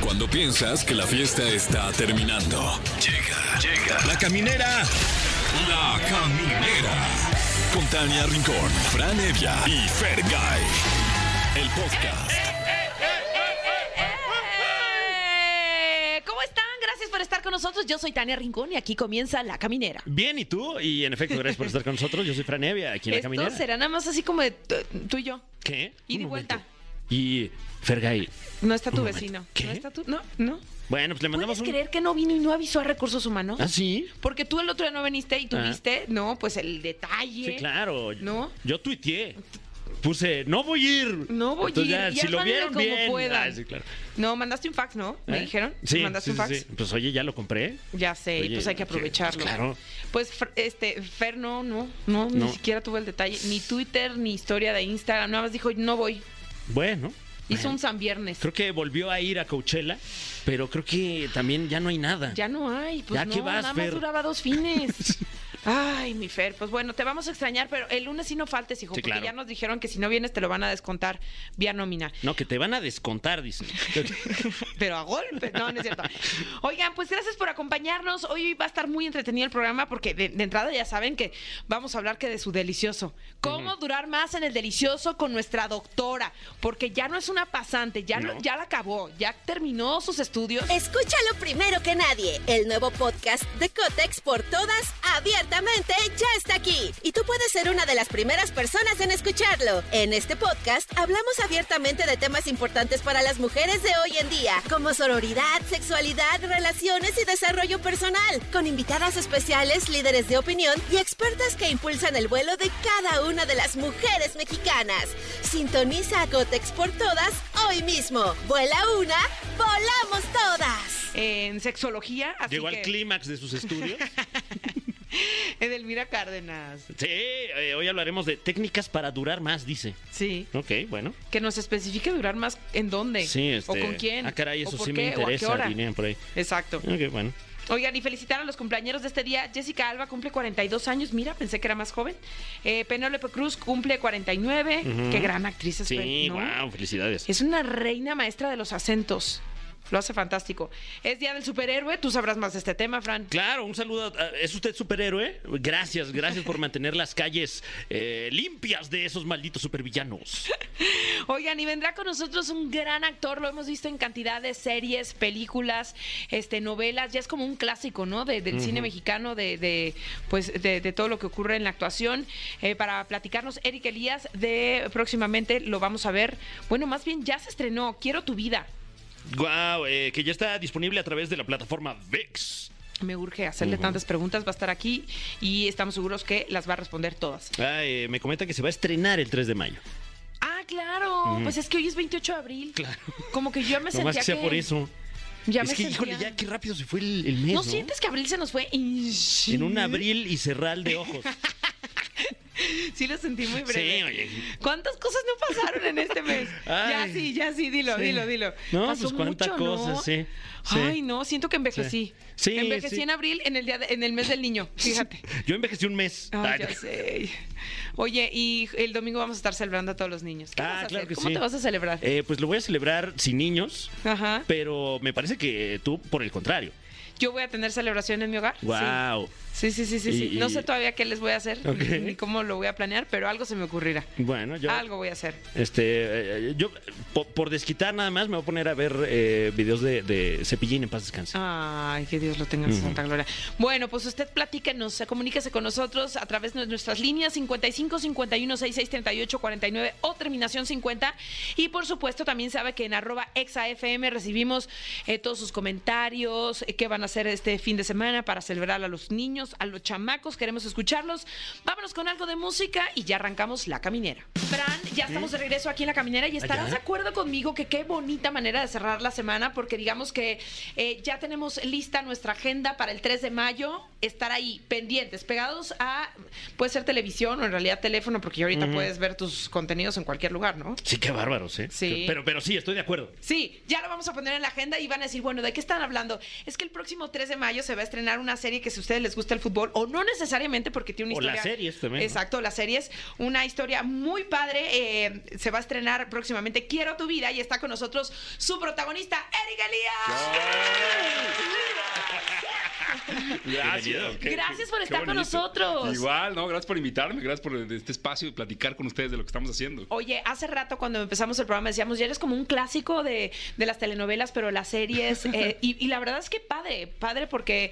Cuando piensas que la fiesta está terminando. Llega, llega. La caminera. La caminera. Con Tania Rincón, Fran Evia y Fergay. El podcast. Eh, ¿Cómo están? Gracias por estar con nosotros. Yo soy Tania Rincón y aquí comienza La Caminera. Bien, ¿y tú? Y en efecto, gracias por estar con nosotros. Yo soy Fran Evia, aquí en La Esto Caminera. será nada más así como de tú tú y yo. ¿Qué? Y Un de momento. vuelta. Y Fergay. No está tu vecino. ¿Qué? No está tu... No, no. Bueno, pues le mandamos ¿Puedes un... creer que no vino y no avisó a Recursos Humanos? ¿Ah, sí? Porque tú el otro día no viniste y Ah. tuviste, no, pues el detalle. Sí, claro. ¿No? Yo tuiteé. Puse, no voy a ir. No voy a ir. ya, Y si lo vieron como bien. puedan. Ah, sí, claro. No, mandaste un fax, ¿no? Me ¿Eh? dijeron. Sí, ¿Mandaste sí, un fax? sí. Pues oye, ya lo compré. Ya sé, y Oye, pues hay que aprovecharlo. claro. Pues Fer- este Fer no, no, no, No. ni siquiera tuvo el detalle, ni Twitter, ni historia de Instagram, nada más dijo, no voy. Bueno. Hizo un San Viernes. Creo que volvió a ir a Coachella, pero creo que también ya no hay nada. Ya no hay, pues ¿Ya no, qué vas, nada Fer? más duraba dos fines. Ay, mi Fer, pues bueno, te vamos a extrañar, pero el lunes sí no faltes, hijo, Sí, porque claro. ya nos dijeron que si no vienes te lo van a descontar vía nómina. No, que te van a descontar, dicen. Pero a golpe, no, no es cierto. Oigan, pues gracias por acompañarnos. Hoy va a estar muy entretenido el programa porque de, de entrada ya saben que vamos a hablar que de su delicioso. ¿Cómo durar más en el delicioso con nuestra doctora? Porque ya no es una pasante, ya, no- No. ya la acabó, ya terminó sus estudios. Escúchalo primero que nadie. El nuevo podcast de Cotex por todas, ya está aquí. Y tú puedes ser una de las primeras personas en escucharlo. En este podcast hablamos abiertamente de temas importantes para las mujeres de hoy en día, como sororidad, sexualidad, relaciones y desarrollo personal, con invitadas especiales, líderes de opinión y expertas que impulsan el vuelo de cada una de las mujeres mexicanas. Sintoniza a Cotex por todas hoy mismo. Vuela una, volamos todas. En sexología, así Llegó que al clímax de sus estudios. Edelmira Cárdenas. Sí, eh, hoy hablaremos de técnicas para durar más, dice. Sí. Ok, bueno. Que nos especifique durar más en dónde. Sí, este... O con quién. Ah, caray, o eso por sí qué, me o a qué interesa, hora. dirían por ahí. Exacto. Ok, bueno. Oigan, y felicitar a los cumpleaños de este día. Jessica Alba cumple 42 años. Mira, pensé que era más joven. Eh, Penélope Cruz cumple 49. Ujú. Qué gran actriz es. Sí, ¿no? wow, felicidades. Es una reina maestra de los acentos. Lo hace fantástico. Es Día del Superhéroe. Tú sabrás más de este tema, Fran. Claro, un saludo. a- ¿Es usted superhéroe? Gracias, gracias por mantener las calles eh, limpias de esos malditos supervillanos. Oigan, y vendrá con nosotros un gran actor, lo hemos visto en cantidad de series, películas, este, novelas, ya es como un clásico, ¿no? De- del cine mexicano, de, de, pues, de, de todo lo que ocurre en la actuación. Eh, para platicarnos, Eric Elías, de próximamente lo vamos a ver. Bueno, más bien ya se estrenó, Quiero tu vida. Wow, que ya está disponible a través de la plataforma VEX. Me urge hacerle tantas preguntas, va a estar aquí y estamos seguros que las va a responder todas. Ah, eh, me comenta que se va a estrenar el 3 de mayo. Ah, claro, pues es que hoy es 28 de abril. Claro. Como que yo ya me No sentía más que sea que- por eso. Ya es me que, sentía- híjole, ya qué rápido se fue el, el mes, ¿No ¿no? sientes que abril se nos fue? En un abril y cerral de ojos. Sí lo sentí muy breve. Sí, oye. ¿Cuántas cosas no pasaron en este mes? ya sí, ya sí, dilo, Sí. dilo, dilo. No, Pasó pues cuánta mucho, ¿no? cosa, sí, sí. Ay, no, siento que envejecí. Sí. Envejecí en abril en el día de- en el mes del niño, fíjate. Yo envejecí un mes. Ay, Ay, ya sé. Oye, y el domingo vamos a estar celebrando a todos los niños. ¿Qué Ah, vas a claro hacer? que ¿Cómo te vas a celebrar? Eh, pues lo voy a celebrar sin niños, Ajá. pero me parece que tú, por el contrario. Yo voy a tener celebración en mi hogar. Wow. Sí, sí, sí, sí. sí. Y- No sé todavía qué les voy a hacer ni cómo lo voy a planear, pero algo se me ocurrirá. Bueno, yo. Algo voy a hacer. Este, eh, yo, po- por, desquitar nada más, me voy a poner a ver eh, videos de, de Cepillín en paz descanse. Ay, que Dios lo tenga en Ujú. santa gloria. Bueno, pues usted platíquenos, comuníquese con nosotros a través de nuestras líneas 55 51 66 38 49 o terminación 50. Y por supuesto, también sabe que en arroba exafm recibimos eh, todos sus comentarios, eh, qué van a hacer este fin de semana para celebrar a los niños, a los chamacos. Queremos escucharlos. Vámonos con algo de música y ya arrancamos la caminera. Fran, ya estamos de regreso aquí en la caminera y estarás ¿Ya? de acuerdo conmigo que qué bonita manera de cerrar la semana porque digamos que eh, ya tenemos lista nuestra agenda para el 3 de mayo. Estar ahí pendientes, pegados a, puede ser televisión o en realidad teléfono porque ahorita puedes ver tus contenidos en cualquier lugar, ¿no? Sí, qué bárbaros, ¿eh? Sí. Pero, pero sí, estoy de acuerdo. Sí, ya lo vamos a poner en la agenda y van a decir, bueno, ¿de qué están hablando? Es que el próximo 3 de mayo se va a estrenar una serie que si a ustedes les gusta el fútbol, o no necesariamente porque tiene una O historia... las series también, ¿no? Exacto, las series. Una historia muy padre. eh, se va a estrenar próximamente Quiero tu vida y está con nosotros su protagonista, Eric Elías. Gracias. Qué- Gracias por estar con nosotros. Igual, ¿no? Gracias por invitarme, gracias por este espacio y platicar con ustedes de lo que estamos haciendo. Oye, hace rato cuando empezamos el programa decíamos, ya eres como un clásico de, de las telenovelas, pero las series. eh, y, y la verdad es que padre, padre porque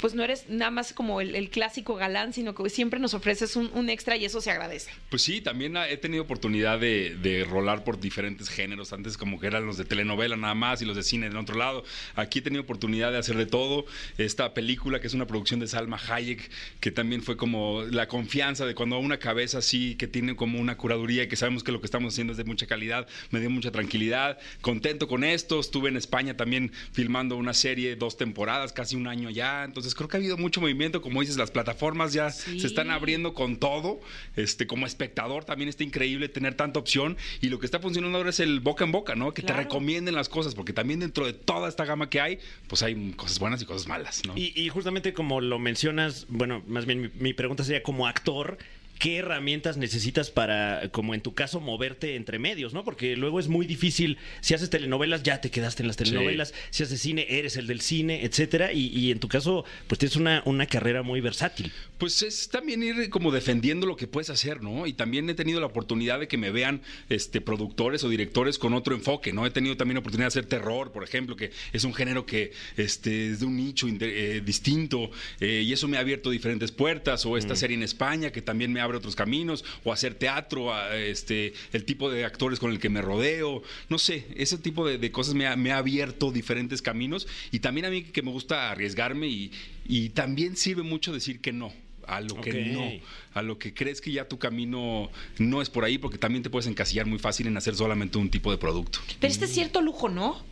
pues no eres nada más como el, clásico galán, sino que siempre nos ofreces un, extra y eso se agradece. Pues sí, también he tenido oportunidad de, de rolar por diferentes géneros. Antes como que eran los de telenovela nada más y los de cine del otro lado. Aquí he tenido oportunidad de hacer de todo. Esta película que es una producción de Salma Hayek, que también fue como la confianza de cuando una cabeza así, que tiene como una curaduría y que sabemos que lo que estamos haciendo es de mucha calidad, me dio mucha tranquilidad. Contento con esto. Estuve en España también filmando una serie, dos temporadas, casi un año ya. Creo que ha habido mucho movimiento. Como dices, las plataformas ya Sí. se están abriendo con todo. Este, como espectador también está increíble tener tanta opción. Y lo que está funcionando ahora es el boca en boca, ¿no? Que Claro. te recomienden las cosas, porque también dentro de toda esta gama que hay, pues hay cosas buenas y cosas malas, ¿no? Y, y justamente como lo mencionas, bueno, más bien mi, mi pregunta sería como actor. ¿Qué herramientas necesitas para, como en tu caso, moverte entre medios, no? Porque luego es muy difícil. Si haces telenovelas, ya te quedaste en las telenovelas. Si haces cine, eres el del cine, etcétera. Y, y en tu caso, pues tienes una, una carrera muy versátil. Pues es también ir como defendiendo lo que puedes hacer, ¿no? Y también he tenido la oportunidad de que me vean este, productores o directores con otro enfoque, ¿no? He tenido también la oportunidad de hacer terror, por ejemplo, que es un género que este, es de un nicho eh, distinto eh, y eso me ha abierto diferentes puertas, o esta serie en España que también me abre otros caminos, o hacer teatro, a, este, el tipo de actores con el que me rodeo, no sé, ese tipo de, de cosas me ha, me ha abierto diferentes caminos y también a mí que me gusta arriesgarme y, y también sirve mucho decir que no a lo que no, a lo que crees que ya tu camino no es por ahí, porque también te puedes encasillar muy fácil en hacer solamente un tipo de producto. Pero este es cierto lujo, ¿no?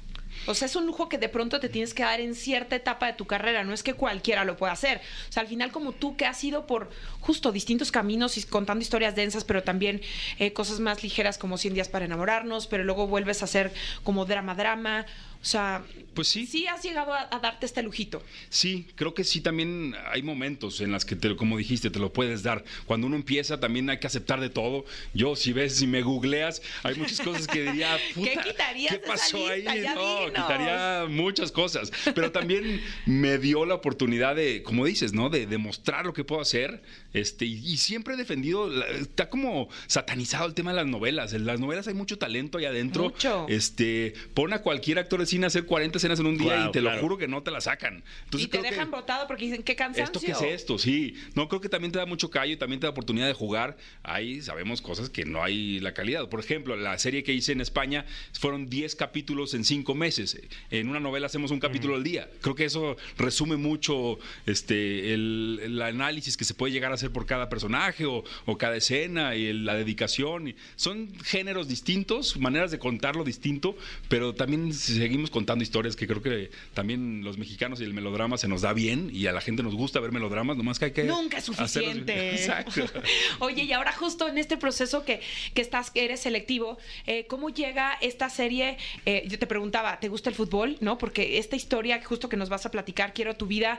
O sea, es un lujo que de pronto te tienes que dar en cierta etapa de tu carrera. No es que cualquiera lo pueda hacer. O sea, al final, como tú que has ido por justo distintos caminos y contando historias densas, pero también eh, cosas más ligeras como 100 días para enamorarnos, pero luego vuelves a hacer como drama-drama. O sea, Pues sí. Sí has llegado a, a darte este lujito. Sí, creo que sí también hay momentos en las que, te, como dijiste, te lo puedes dar. Cuando uno empieza también hay que aceptar de todo. Yo, si ves, si me googleas, hay muchas cosas que diría, ¿Qué puta, quitarías ¿qué de esa pasó lista? ahí? No, dinos. quitaría muchas cosas. Pero también me dio la oportunidad de, como dices, ¿no? De demostrar lo que puedo hacer. Este, y, y siempre he defendido, la- está como satanizado el tema de las novelas. En las novelas hay mucho talento ahí adentro. Mucho. Este, pon a cualquier actor de hacer 40 escenas en un día Claro, y te lo juro que no te la sacan. Entonces, y te creo que- dejan botado porque dicen, qué cansancio. ¿Esto qué es esto? Sí. No, creo que también te da mucho callo y también te da oportunidad de jugar. Ahí sabemos cosas que no hay la calidad. Por ejemplo, la serie que hice en España fueron 10 capítulos en 5 meses. En una novela hacemos un capítulo al día. Creo que eso resume mucho este, el, el análisis que se puede llegar a hacer por cada personaje o, o cada escena y el- la dedicación. Y son géneros distintos, maneras de contarlo distinto, pero también seguimos contando historias que creo que también los mexicanos y el melodrama se nos da bien y a la gente nos gusta ver melodramas, nomás que hay que... Nunca es hacerlos suficiente. Exacto. Oye, y ahora justo en este proceso que, que estás, que eres selectivo, eh, ¿cómo llega esta serie? Eh, yo te preguntaba, ¿te gusta el fútbol? ¿No? Porque esta historia justo que nos vas a platicar, Quiero tu vida,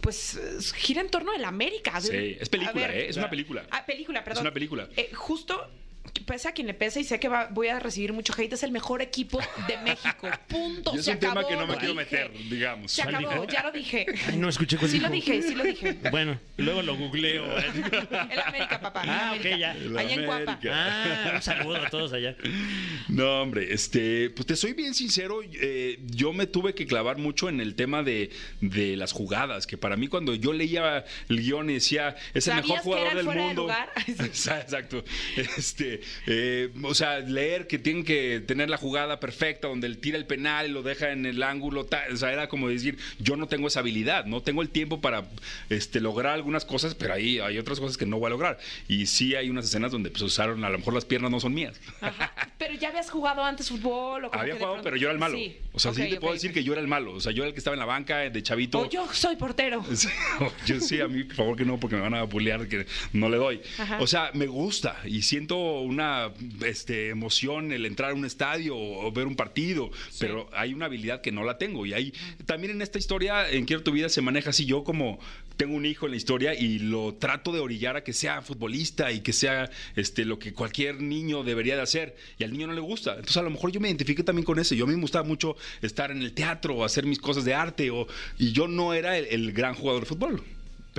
pues gira en torno de la América. A Sí, es película, a ver, ¿eh? Es una película. Ah, película, perdón. una película. Eh, justo, pese a quien le pese y sé que va- voy a recibir mucho hate, es el mejor equipo de México. Punto. Y es se un tema acabó, que no me lo quiero dije. meter, digamos. Se ¿Cuál acabó, dijo? ya lo dije. Ay, no escuché cuál Sí lo dijo. dije, sí lo dije. Bueno, luego lo googleo. El América, papá. Ah, ok, América. ya. El Allá en Cuapa. América. Ah, un saludo a todos allá. No, hombre, este, pues te soy bien sincero, eh, yo me tuve que clavar mucho en el tema de, de las jugadas, que para mí cuando yo leía el guion y decía, es el ¿Sabías mejor que jugador era el del fuera de mundo. lugar? Exacto. Este, este, eh, o sea, leer que tienen que tener la jugada perfecta donde él tira el penal y lo deja en el ángulo, ta- o sea, era como decir, yo no tengo esa habilidad, no tengo el tiempo para este, lograr algunas cosas, pero ahí hay otras cosas que no voy a lograr. Y sí hay unas escenas donde pues, usaron, a lo mejor las piernas no son mías. Ajá. Pero ya habías jugado antes fútbol o como Había que jugado, pronto- pero yo era el malo. Sí. O sea, sí te puedo decir que yo era el malo. O sea, yo era el que estaba en la banca de chavito. O yo soy portero. Sí, Yo sí, a mí, por favor, que no, porque me van a bulear, que no le doy. Ajá. O sea, me gusta y siento una este, emoción el entrar a un estadio o, ver un partido, pero hay una habilidad que no la tengo. Y ahí también en esta historia, en Quiero tu vida, se maneja así. Yo, como tengo un hijo en la historia y lo trato de orillar a que sea futbolista y que sea este, lo que cualquier niño debería de hacer. Y al niño no le gusta. Entonces, a lo mejor yo me identifiqué también con eso. Yo a mí me gustaba mucho estar en el teatro o hacer mis cosas de arte. O, y yo no era el, el gran jugador de fútbol.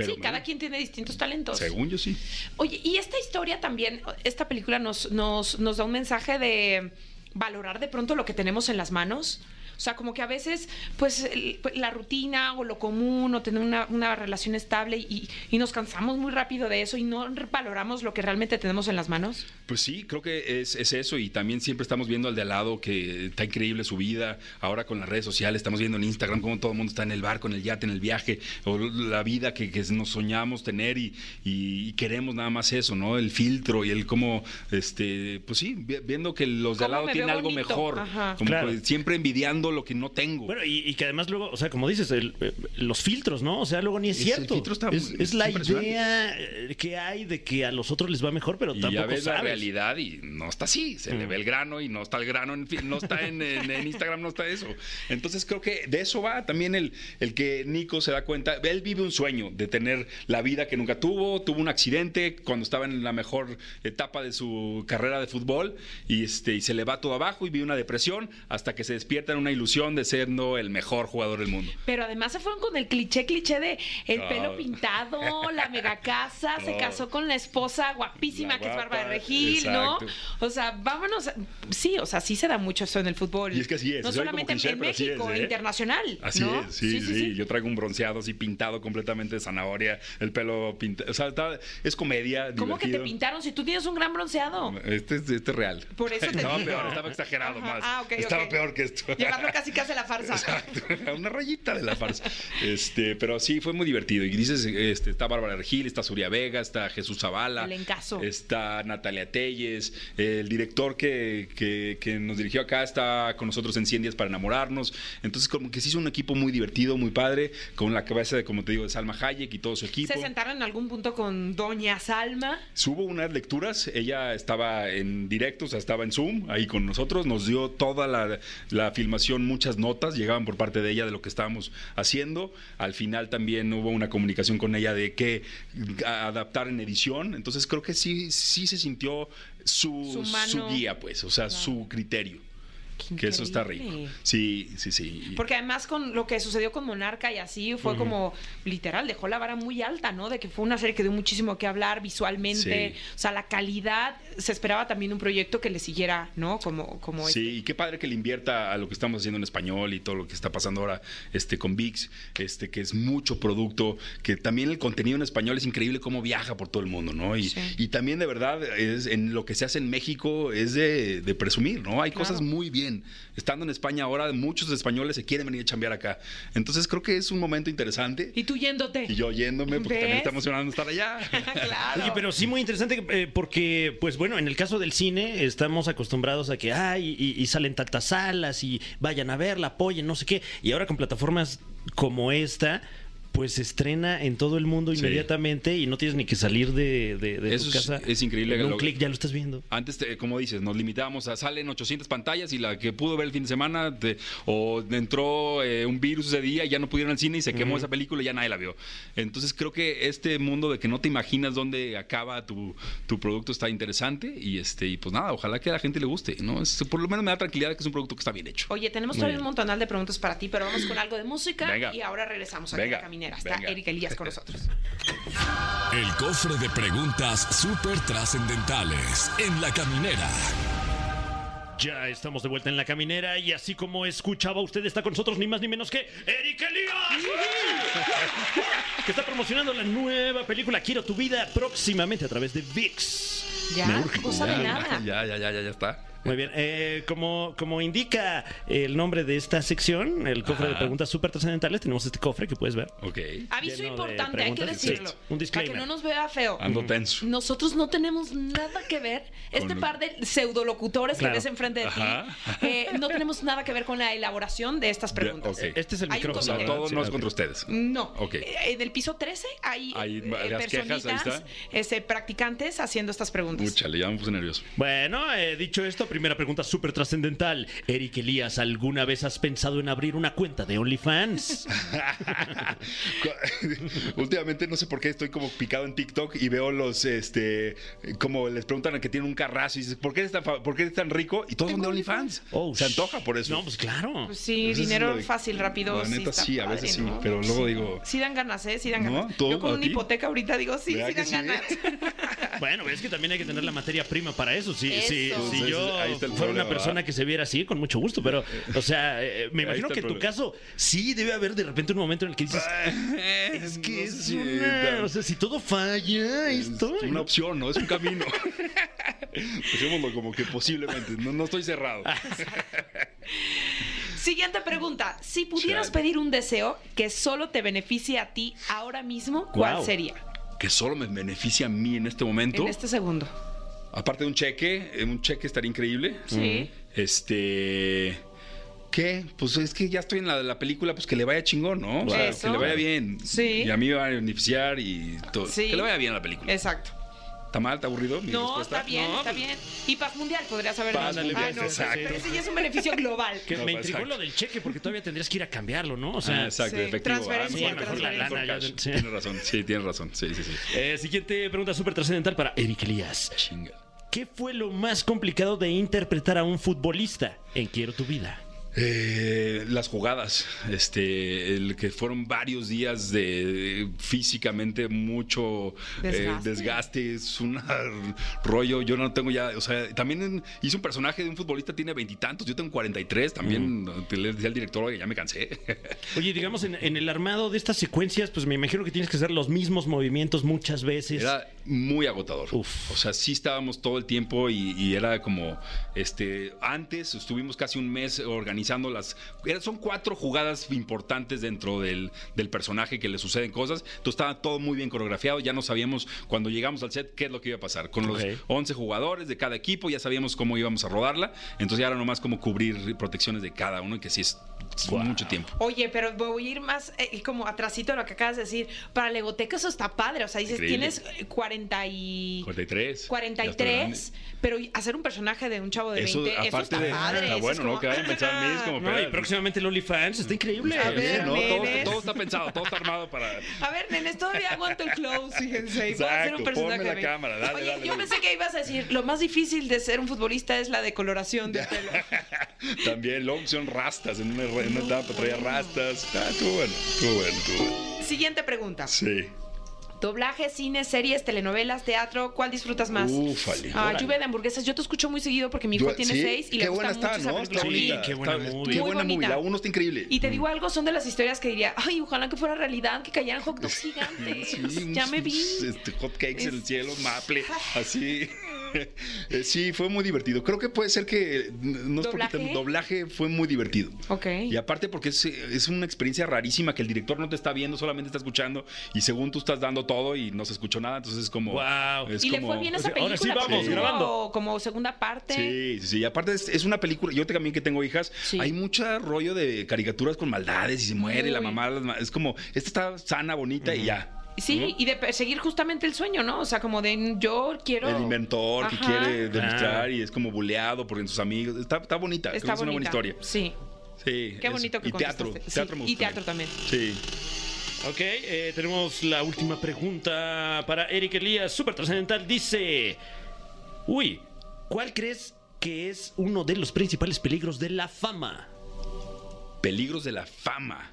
Pero sí, me- cada quien tiene distintos talentos. Según yo sí. Oye, y esta historia también, esta película nos, nos, nos da un mensaje de valorar de pronto lo que tenemos en las manos. O sea, como que a veces, pues, el- pues, la rutina o lo común o tener una, una relación estable y, y nos cansamos muy rápido de eso y no valoramos lo que realmente tenemos en las manos. Pues sí, creo que es, es eso y también siempre estamos viendo al de al lado que está increíble su vida. Ahora con las redes sociales estamos viendo en Instagram cómo todo el mundo está en el barco, en el yate, en el viaje, o la vida que, que nos soñamos tener y, y- y queremos nada más eso, ¿no? El filtro y el cómo, este, pues sí, vi- viendo que los de al ¿Cómo lado tienen algo bonito? mejor, Ajá. como Claro. que siempre envidiando lo que no tengo. Bueno, y, y que además luego, o sea, como dices, el- eh, los filtros, ¿no? O sea, luego ni es Ese cierto. filtro está es, muy- es la es impresionante. idea eh, que hay de que a los otros les va mejor, pero y tampoco ya ves la realidad y no está así, se le Mm. ve el grano y no está el grano, en, fin, no está en, en- en Instagram, no está eso. Entonces creo que de eso va también el, el que Nico se da cuenta, él vive un sueño de tener la vida que nunca tuvo, tuvo un accidente cuando estaba en la mejor etapa de su carrera de fútbol y, este, y se le va todo abajo y vive una depresión hasta que se despierta en una ilusión de siendo el mejor jugador del mundo. Pero además se fueron con el cliché, cliché de el No. pelo pintado, la mega casa, se No. casó con la esposa guapísima La que es Bárbara Regil, ¿no? O sea, vámonos. Sí, o sea, sí se da mucho eso en el fútbol. Y es que así es, No solamente en- cliché, México, es, ¿eh? internacional. Así ¿no? es, sí sí, Yo traigo un bronceado así pintado completamente de zanahoria, el pelo pintado. O sea, está- es comedia. ¿Cómo que te pintaron si tú tienes un gran bronceado? Este, es- este es real. Por eso te estaba digo. peor, estaba exagerado Ajá. más. Ah, ok, estaba peor que esto. Llevarlo casi casi a la farsa. Exacto, una rayita de la farsa. Este, pero sí, fue muy divertido. Y dices, este, está Bárbara Regil, está Surya Vega, está Jesús Zavala. Elencazo. Está Natalia Telles. El director que, que- que nos dirigió acá está con nosotros en 100 días para enamorarnos. Entonces, como que se hizo un equipo muy divertido, muy padre, con la cabeza de, como te digo, de Salma Hayek y todo su equipo. Se sentaron en algún punto con Doña Salma. Hubo unas lecturas, ella estaba en directo, o sea, estaba en Zoom ahí con nosotros, nos dio toda la, la filmación, muchas notas llegaban por parte de ella de lo que estábamos haciendo. Al final también hubo una comunicación con ella de qué adaptar en edición. Entonces creo que sí, sí se sintió su, su guía, pues, o sea, su criterio. Qué Que eso está rico. Sí, sí, sí. Porque además con lo que sucedió con Monarca y así fue como literal, dejó la vara muy alta, ¿no? De que fue una serie que dio muchísimo que hablar visualmente. Sí. O sea, la calidad, se esperaba también un proyecto que le siguiera, ¿no? Como, como este. Sí, y qué padre que le invierta a lo que estamos haciendo en español y todo lo que está pasando ahora este, con VIX, este, que es mucho producto, que también el contenido en español es increíble cómo viaja por todo el mundo, ¿no? Y, Sí. y también de verdad es en lo que se hace en México es de, de presumir, ¿no? Hay Claro. cosas muy bien. Estando en España ahora, muchos españoles se quieren venir a chambear acá. Entonces creo que es un momento interesante. Y tú yéndote. Y yo yéndome, porque ¿Ves? también está emocionando estar allá. claro. Oye, pero sí muy interesante eh, porque, pues bueno, en el caso del cine estamos acostumbrados a que, ay, y, y salen tantas salas y vayan a verla, apoyen, no sé qué. Y ahora con plataformas como esta, pues se estrena en todo el mundo Sí. inmediatamente y no tienes ni que salir de, de- de Eso tu casa. es increíble En un clic ya lo estás viendo. Antes, te- como dices, nos limitábamos a salen 800 pantallas y la que pudo ver el fin de semana te- o entró eh, un virus ese día y ya no pudieron al cine y se quemó esa película y ya nadie la vio. Entonces creo que este mundo de que no te imaginas dónde acaba tu, tu producto está interesante y este y pues nada, ojalá que a la gente le guste, ¿no? Es- por lo menos me da tranquilidad que es un producto que está bien hecho. Oye, tenemos todavía un montonal de preguntas para ti, pero vamos con algo de música Venga. y ahora regresamos Venga, a la caminera. Está venga. Erika Elías con nosotros. El cofre de preguntas súper trascendentales en la caminera. Ya estamos de vuelta en la caminera y así como escuchaba usted está con nosotros ni más ni menos que Eric Elías. que está promocionando la nueva película Quiero tu vida próximamente a través de VIX. Ya, de Ya, nada. Ya, ya, ya, ya, ya está. Muy bien, eh, como, como indica el nombre de esta sección, el cofre de preguntas súper trascendentales, tenemos este cofre que puedes ver. Ok. Aviso Lleno de importante, hay que decirlo. Sí, un para disclaimer. que no nos vea feo. Ando tenso. Nosotros no tenemos nada que ver, este Con- par de pseudolocutores Claro. que ves enfrente de Ajá. ti, eh, no tenemos nada que ver con la elaboración de estas preguntas. ok. Este es el micrófono. sea, comité. todo Sí, no es contra ustedes. No. Ok. Eh, En el piso 13 hay, Hay eh, las quejas, ahí personitas, está. este, practicantes haciendo estas preguntas. Mucha, ya me puse nervioso. Bueno, eh, dicho esto, primera pregunta súper trascendental. Eric Elías, ¿alguna vez has pensado en abrir una cuenta de OnlyFans? Últimamente no sé por qué estoy como picado en TikTok y veo los, este, como les preguntan a que tiene un carrazo y dices, ¿por qué eres tan, fa- por qué eres tan rico? Y todos son de OnlyFans. Oh, Se antoja por eso. No, pues claro. Pues sí, Eso dinero lo fácil, rápido. La neta está sí, a veces sí, ¿no? pero luego digo- Sí dan ganas, ¿eh? Sí dan ¿No? ganas. ¿Tú? Yo con ¿A una ti? hipoteca ahorita digo, sí, ¿Verdad sí que dan sí? ganas. Bueno, es que también hay que tener la materia prima para eso. Si, Eso. si, si Entonces, yo ahí está el fuera una persona que se viera así, con mucho gusto, pero, o sea, eh, me Ahí imagino que en tu caso sí debe haber de repente un momento en el que dices, es que No es sé, una, tan- o sea, si todo falla, Es estoy. una opción, ¿no? Es un camino. Dejémoslo como que posiblemente. No, no estoy cerrado. Siguiente pregunta. Si pudieras Chale. pedir un deseo que solo te beneficie a ti ahora mismo, ¿cuál sería? Que solo me beneficia a mí en este momento. En este segundo. Aparte de un cheque, eh, un cheque estaría increíble. Sí. Este. ¿Qué? Pues es que ya estoy en la de la película, pues que le vaya chingón, ¿no? O sea, Eso. que le vaya bien. Sí. Y a mí me va a beneficiar y todo. Sí. Que le vaya bien la película. Exacto. ¿Está mal? ¿Está aburrido? mi No, respuesta? está bien, No, está pues- bien. Y paz mundial podrías haber Paz mundial, Ah, no, exacto. Pero ese ya es un beneficio global. Que No, me pues, intrigó exacto. lo del cheque porque todavía tendrías que ir a cambiarlo, ¿no? O sea, Ah, exacto, Sí, efectivo. transferencia, Ah, mejor la mejor lana, ya- cash. sí. Tienes razón, sí, tienes razón. Sí, sí, sí. eh, siguiente pregunta súper trascendental para Eric Elías. Chinga. ¿Qué fue lo más complicado de interpretar a un futbolista en Quiero tu vida? Eh, las jugadas, este, el que fueron varios días de físicamente mucho eh, Desgaste. es un rollo. Yo no tengo ya, o sea, también en- hice un personaje de un futbolista tiene veintitantos, yo tengo 43, también te le decía al director, oye, ya me cansé. Oye, digamos, en, en el armado de estas secuencias, pues me imagino que tienes que hacer los mismos movimientos muchas veces. Era muy agotador. Uf. O sea, sí estábamos todo el tiempo y, y era como, este, antes estuvimos casi un mes organizando las, son cuatro jugadas importantes dentro del, del personaje que le suceden cosas. Entonces estaba todo muy bien coreografiado, ya no sabíamos cuando llegamos al set qué es lo que iba a pasar. Con los Ok. 11 jugadores de cada equipo ya sabíamos cómo íbamos a rodarla. Entonces ya era nomás como cubrir protecciones de cada uno y que sí es Wow. mucho tiempo. Oye, pero voy a ir más eh, como atrasito de lo que acabas de decir. Para Legoteca eso está padre. O sea, dices, Increíble. tienes eh, 40 y... 43. Ya está 43, pero hacer un personaje de un chavo de 20, Eso, eso, aparte está de. padre. Está eso es bueno, ¿no? como, Que vayan a pensar en mí, es como. No, y próximamente el OnlyFans está increíble. A ver, ¿no? Todo, está pensado, todo está armado para. A ver, nenes, todavía aguanto el close, fíjense. y puedo hacer un Exacto, personaje ponme la de- cámara, dale, Oye, dale, yo dale. pensé que ibas a decir, lo más difícil de ser un futbolista es la decoloración de pelo. También, luego son rastas. En una, en una etapa traía rastas. Ah, estuvo bueno, estuvo bueno, estuvo bueno. Siguiente pregunta. Sí. Doblaje, cine, series, telenovelas, teatro, ¿cuál disfrutas más? Úfale. Ah, Órale. lluvia de hamburguesas. Yo te escucho muy seguido porque mi hijo Yo- tiene sí, seis y le qué gusta buena mucho está, esa ¿no? película. Está bonita. Sí, qué buena Está- movie. Qué Muy buena movie. bonita. La uno está increíble. Y te digo algo, son de las historias que diría, ay, ojalá que fuera realidad, que cayeran hot dogs gigantes. Sí, ya unos- me vi. Este, hot cakes en el Es- cielo, maple, así. Eh, Sí, fue muy divertido. Creo que puede ser que no es porque ¿Doblaje? te- doblaje fue muy divertido. Ok. Y aparte porque es, es una experiencia rarísima que el director no te está viendo, solamente está escuchando y según tú estás dando todo y no se escuchó nada, entonces es como... Guau. es y le como- fue bien o esa sea, ahora película. sí porque vamos, grabando. Como segunda parte. Sí, sí, sí. Y aparte es, es una película, yo también que tengo hijas, Sí. hay mucho rollo de caricaturas con maldades y se muere la mamá, es como, esta está sana, bonita y ya. Sí, y de perseguir justamente el sueño, ¿no? O sea, como de yo quiero. El inventor que quiere demostrar Ah. y es como buleado por sus amigos. Está, está bonita, creo Está que es una buena bonita. historia. Sí. Sí. Qué eso. bonito que Y teatro. Sí, teatro me y teatro también. Sí. Ok, eh, tenemos la última pregunta para Eric Elías, súper trascendental. Dice, uy, ¿cuál crees que es uno de los principales peligros de la fama? Peligros de la fama.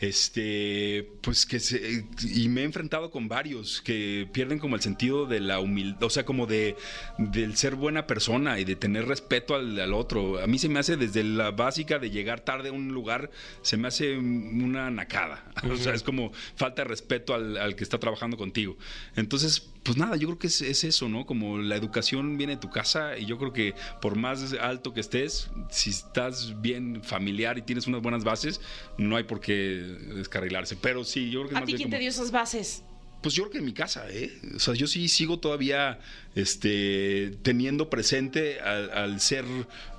Este, pues que se. Y me he enfrentado con varios que pierden como el sentido de la humildad, o sea, como de del ser buena persona y de tener respeto al, al otro. A mí se me hace desde la básica de llegar tarde a un lugar, se me hace una nacada. O sea, es como falta de respeto al, al que está trabajando contigo. Entonces, pues nada, yo creo que es, es eso, ¿no? Como la educación viene de tu casa y yo creo que por más alto que estés, si estás bien familiar y tienes unas buenas bases, no hay por qué descarrilarse. Pero sí, yo creo que ¿A ti quién te dio esas bases? Pues yo creo que en mi casa, ¿eh? O sea, yo sí sigo todavía este, teniendo presente al, al ser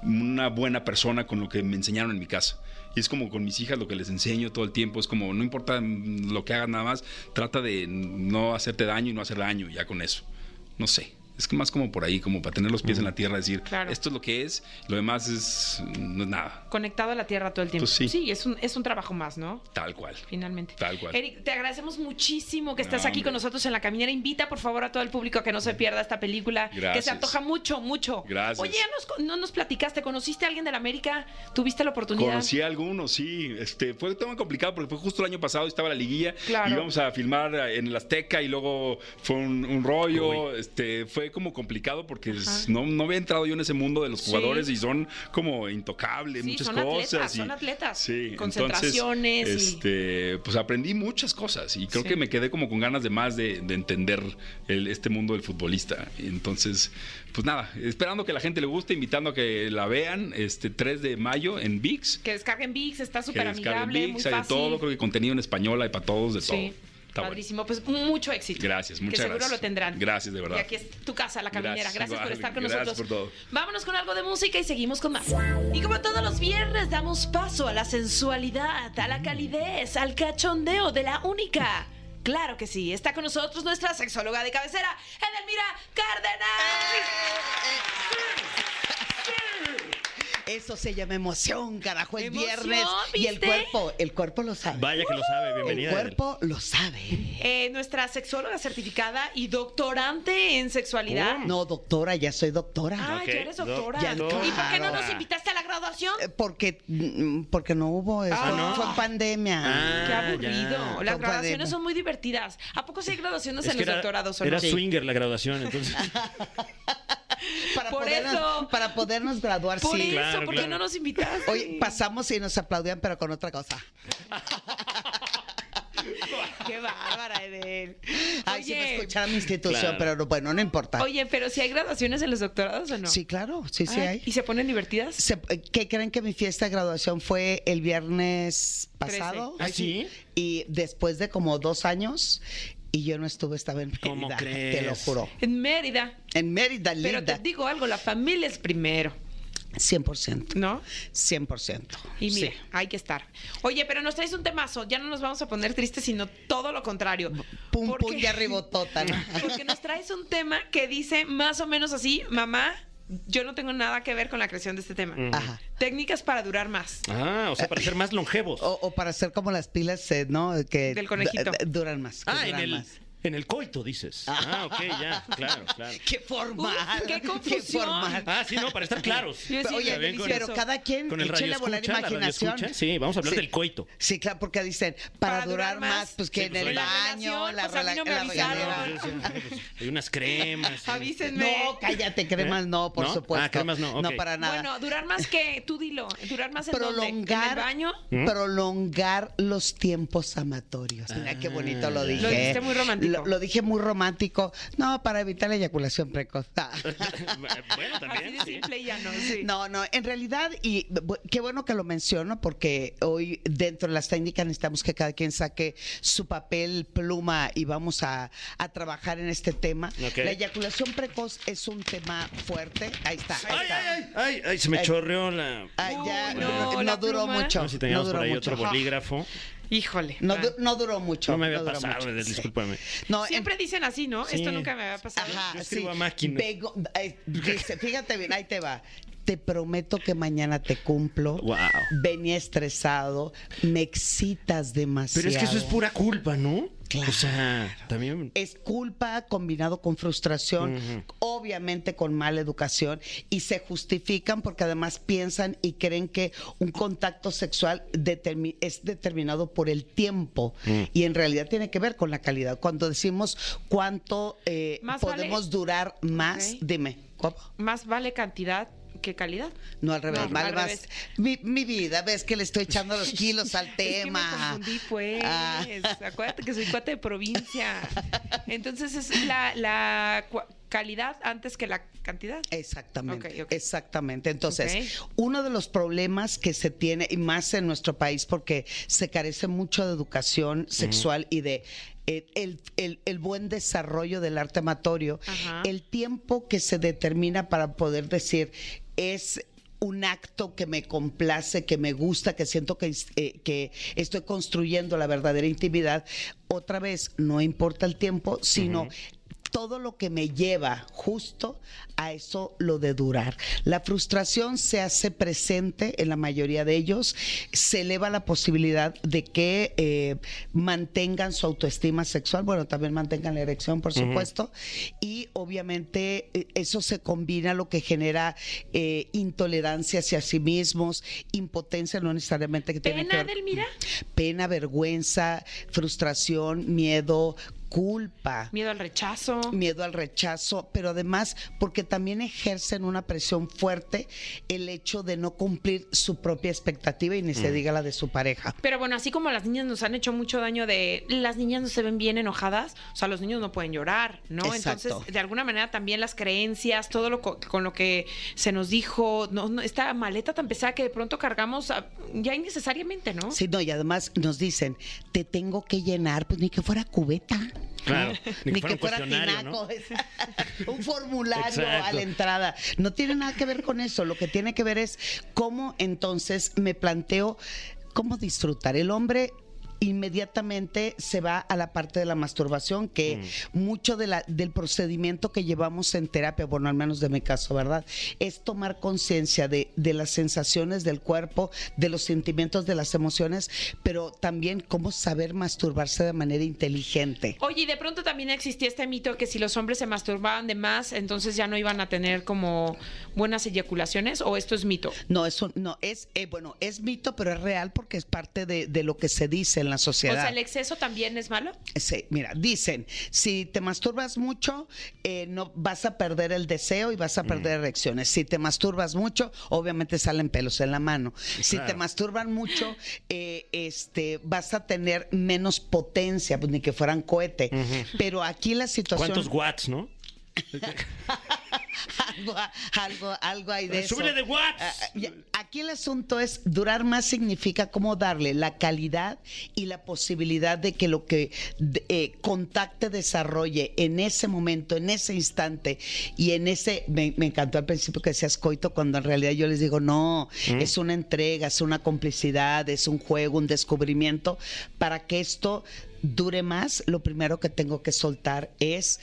una buena persona con lo que me enseñaron en mi casa. Y es como con mis hijas lo que les enseño todo el tiempo. Es como, no importa lo que hagas nada más, trata de no hacerte daño y no hacer daño, ya con eso. No sé. Es que más como por ahí, como para tener los pies en la tierra, decir, Claro. esto es lo que es, lo demás es, no es nada. Conectado a la tierra todo el tiempo. Pues sí. es un, es un trabajo más, ¿no? Tal cual. Finalmente. Tal cual. Eric, te agradecemos muchísimo que No, estés aquí con nosotros en la caminera. Invita, por favor, a todo el público a que no se pierda esta película. Que Gracias. se antoja mucho, mucho. Gracias. Oye, ya nos- no nos platicaste. ¿Conociste a alguien de la América? ¿Tuviste la oportunidad? Conocí a algunos, sí. Este, fue todo muy complicado porque fue justo el año pasado, estaba la liguilla. Claro. Íbamos a filmar en el Azteca y luego fue un, un rollo. Este, fue como complicado porque es- no, no había entrado yo en ese mundo de los Sí. jugadores y son como intocables, Sí, muchas son cosas. atletas, y- son atletas. Sí, Concentraciones y- este, pues aprendí muchas cosas y creo Sí. que me quedé como con ganas de más de, de entender el- este mundo del futbolista. Entonces, pues nada, esperando que la gente le guste, invitando a que la vean este 3 de mayo en VIX. Que descarguen VIX, está súper descarguen amigable, muy VIX, hay de fácil. todo, creo que contenido en español hay para todos, de Sí. todo. Está bueno. Padrísimo, pues mucho éxito. Gracias, muchas Que seguro gracias. lo tendrán. Gracias, de verdad. Y aquí es tu casa, la caminera. Gracias, Gracias, por estar con Gracias nosotros. por todo. Vámonos con algo de música y seguimos con más. Y como todos los viernes, damos paso a la sensualidad, a la calidez, al cachondeo de la única. Claro que sí, está con nosotros nuestra sexóloga de cabecera, Edelmira Cárdenas. Eso se llama emoción, carajo. Es Emoción, viernes y el ¿viste? cuerpo, el cuerpo lo sabe. Vaya que lo sabe, el bienvenida. cuerpo lo sabe. Eh, nuestra sexóloga certificada y doctorante en sexualidad. No, doctora, ya soy doctora. Ah, Ok, ya eres doctora. Ya, ¿Y por qué no nos invitaste a la graduación? Eh, Porque, mm, porque no hubo, esto, Ah, no. fue pandemia. Ah, Qué aburrido. ya. Las Fue graduaciones pandemia. son muy divertidas. ¿A poco sí hay graduaciones Es en los era, doctorados o era no? swinger la graduación, entonces. Para, Por podernos, eso. para podernos graduar, Por sí. eso, Claro, ¿por qué claro. no nos invitaste? Oye, pasamos y nos aplaudían, pero con otra cosa. Qué bárbara, Edel. Ay, si me escuchara mi institución, Claro. pero no, bueno, no importa. Oye, pero si hay graduaciones en los doctorados o no? Sí, claro, sí, sí Ay, hay. ¿Y se ponen divertidas? Se- ¿Qué creen que mi fiesta de graduación fue el viernes pasado? ¿Ah, sí? Y después de como dos años, y yo no estuve, estaba en ¿Cómo Mérida, crees? te lo juro. En Mérida. En Mérida, Pero linda. te digo algo, la familia es primero, 100%. ¿no? 100%. Y mira, Sí. hay que estar. Oye, pero nos traes un temazo. Ya no nos vamos a poner tristes, sino todo lo contrario. Pum, Porque- pum, ya ribotota, ¿no? Porque nos traes un tema que dice más o menos así, mamá, yo no tengo nada que ver con la creación de este tema. Ajá. Técnicas para durar más. Ah, o sea, para ser más longevos. O, o para hacer como las pilas, eh, ¿no? Que Del conejito. duran más. que ah, en duran el, más. En el coito, dices. Ah, ok, ya, claro, claro. ¡Qué formal! Uf, qué confusión. formal! Ah, sí, no, para estar claros. Oye, pero cada quien Con el volar la radio imaginación. Sí, vamos a hablar del coito. Sí, claro, porque dicen, para, durar, más, pues que Sí, en pues, el baño, La la, relación, pues, a mí rela- no me la. Pues, Hay unas cremas. Avísenme. No, cállate, cremas no, por ¿No? supuesto. Ah, cremas no. No, para nada. Bueno, durar más que, tú dilo, durar más en? ¿En el baño? ¿Mm? prolongar los tiempos amatorios. Mira qué bonito lo Ah, dije. Lo dijiste muy romántico. Lo, lo dije muy romántico. No, para evitar la eyaculación precoz. Ah. bueno, Así también. de sí. simple y llano, sí. No, no, en realidad, y qué bueno que lo menciono, porque hoy dentro de las técnicas necesitamos que cada quien saque su papel, pluma y vamos a, a trabajar en este tema. Ok. La eyaculación precoz es un tema fuerte. Ahí está. Ahí Ay, está. ay, ay, ay, se me Ay. chorreó la. Ay, ya, Uy, no, no, no la duró pluma. mucho. No si teníamos no duró por ahí mucho. otro bolígrafo. Híjole. No, Ah. no duró mucho. No me había duró pasado, mucho. Discúlpame. No, en- Siempre dicen así, ¿no? Sí. Esto nunca me había pasado. Ajá, Yo sí. a máquina. Dice, fíjate bien, ahí te va. Te prometo que mañana te cumplo. Wow. Venía estresado, me excitas demasiado. Pero es que eso es pura culpa, ¿no? Claro. O sea, también. Es culpa combinado con frustración, obviamente con mala educación, y se justifican porque además piensan y creen que un contacto sexual determi- es determinado por el tiempo Mm. y en realidad tiene que ver con la calidad. Cuando decimos cuánto eh, podemos vale- durar más, dime, ¿cómo? Más vale cantidad que calidad. No, al revés. No, mal al vas- revés. Mi, mi vida, ves que le estoy echando los kilos al Es que me tema. confundí, pues. Ah. Acuérdate que soy cuate de provincia. Entonces es la, calidad antes que la cantidad. Exactamente, exactamente. Entonces, uno de los problemas que se tiene, y más en nuestro país, porque se carece mucho de educación sexual y de eh, el, el- el buen desarrollo del arte amatorio, Ajá. el tiempo que se determina para poder decir es un acto que me complace, que me gusta, que siento que, eh, que estoy construyendo la verdadera intimidad, otra vez, no importa el tiempo, sino todo lo que me lleva justo a eso lo de durar. La frustración se hace presente en la mayoría de ellos, se eleva la posibilidad de que eh, mantengan su autoestima sexual, bueno, también mantengan la erección, por supuesto, y obviamente eso se combina lo que genera eh, intolerancia hacia sí mismos, impotencia no necesariamente que tiene que ¿Pena, ver- Delmira? pena, vergüenza, frustración, miedo, culpa Miedo al rechazo. miedo al rechazo, pero además porque también ejercen una presión fuerte el hecho de no cumplir su propia expectativa y ni Mm. se diga la de su pareja. Pero bueno, así como las niñas nos han hecho mucho daño de las niñas no se ven bien enojadas, o sea, los niños no pueden llorar, ¿no? Exacto. Entonces, de alguna manera también las creencias, todo lo co- con lo que se nos dijo, no, no, esta maleta tan pesada que de pronto cargamos ah, ya innecesariamente, ¿no? Sí, no, y además nos dicen, te tengo que llenar, pues ni que fuera cubeta. Claro, Ni, ni que fuera tinaco, un formulario Exacto. a la entrada. No tiene nada que ver con eso. Lo que tiene que ver es cómo entonces me planteo cómo disfrutar. El hombre inmediatamente se va a la parte de la masturbación, que Mm. mucho de la, del procedimiento que llevamos en terapia, bueno, al menos de mi caso, ¿verdad? Es tomar conciencia de, de las sensaciones del cuerpo, de los sentimientos, de las emociones, pero también cómo saber masturbarse de manera inteligente. Oye, y de pronto también existía este mito que si los hombres se masturbaban de más, entonces ya no iban a tener como buenas eyaculaciones, o esto es mito. No, eso no es, eh, bueno, es mito, pero es real porque es parte de, de lo que se dice en la O sociedad. sea, el exceso también es malo. Sí, mira, dicen, si te masturbas mucho, eh, no vas a perder el deseo y vas a perder erecciones. Si te masturbas mucho, obviamente salen pelos en la mano. Si te masturban mucho, eh, este, vas a tener menos potencia, pues ni que fueran cohete. Pero aquí la situación. ¿Cuántos watts, no? algo, algo, algo hay de eso. ¡Súbele de watts! Ah, ah, Aquí el asunto es durar más significa cómo darle la calidad y la posibilidad de que lo que eh, contacte desarrolle en ese momento, en ese instante y en ese, me, me encantó al principio que decías coito, cuando en realidad yo les digo, no, es una entrega, es una complicidad, es un juego, un descubrimiento. Para que esto dure más, lo primero que tengo que soltar es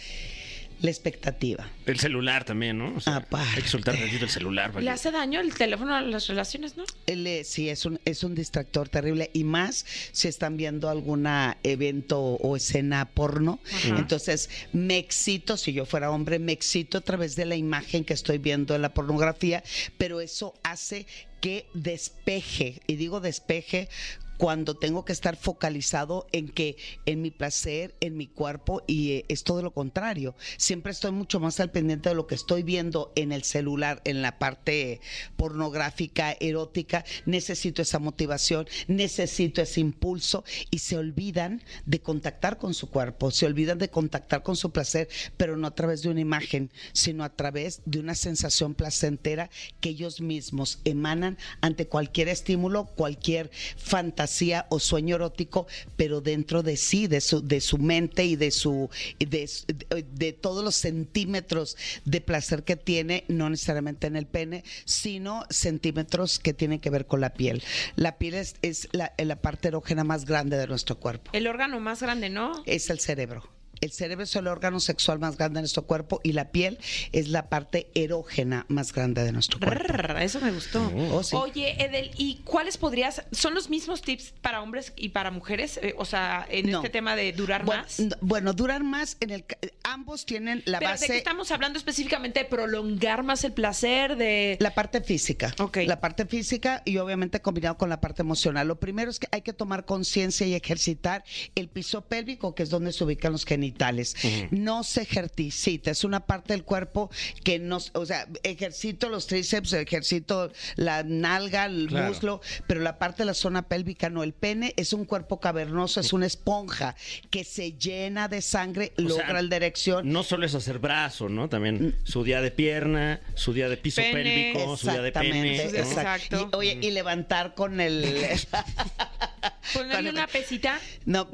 la expectativa. El celular también, ¿no? O sea, Aparte. hay que soltar tantito el celular. Le hace daño el teléfono a las relaciones, ¿no? Él, eh, sí, es un, es un distractor terrible y más si están viendo alguna evento o escena porno. Entonces, me excito, si yo fuera hombre, me excito a través de la imagen que estoy viendo en la pornografía, pero eso hace que despeje, y digo despeje cuando tengo que estar focalizado en que en mi placer, en mi cuerpo y eh, es todo lo contrario. Siempre estoy mucho más al pendiente de lo que estoy viendo en el celular, en la parte pornográfica, erótica. Necesito esa motivación, necesito ese impulso y se olvidan de contactar con su cuerpo, se olvidan de contactar con su placer, pero no a través de una imagen, sino a través de una sensación placentera que ellos mismos emanan ante cualquier estímulo, cualquier fantasía o sueño erótico, pero dentro de sí, de su, de su mente y de su de- de todos los centímetros de placer que tiene, no necesariamente en el pene, sino centímetros que tienen que ver con la piel. La piel es, es la, la parte erógena más grande de nuestro cuerpo. El órgano más grande, ¿no? Es el cerebro. El cerebro es el órgano sexual más grande de nuestro cuerpo y la piel es la parte erógena más grande de nuestro cuerpo. Eso me gustó. Oh, sí. Oye, Edel, ¿y cuáles podrías, son los mismos tips para hombres y para mujeres? Eh, o sea, en No. este tema de durar Bueno, más. bueno, durar más en el ambos tienen la Pero ¿de qué base estamos hablando específicamente? ¿De prolongar más el placer? De... La parte física. Ok. La parte física y obviamente combinado con la parte emocional. Lo primero es que hay que tomar conciencia y ejercitar el piso pélvico, que es donde se ubican los genitales. Genitales. No se ejercita, es una parte del cuerpo que no, o sea, ejercito los tríceps, ejercito la nalga, el Claro. muslo, pero la parte de la zona pélvica no. El pene es un cuerpo cavernoso, es una esponja que se llena de sangre, O logra sea, la erección. No solo es hacer brazo, ¿no? Mm. También su día de pierna, su día de piso Pene. pélvico, su día de pene. Exacto. Y, oye, y levantar con el... Ponerle una pesita. No,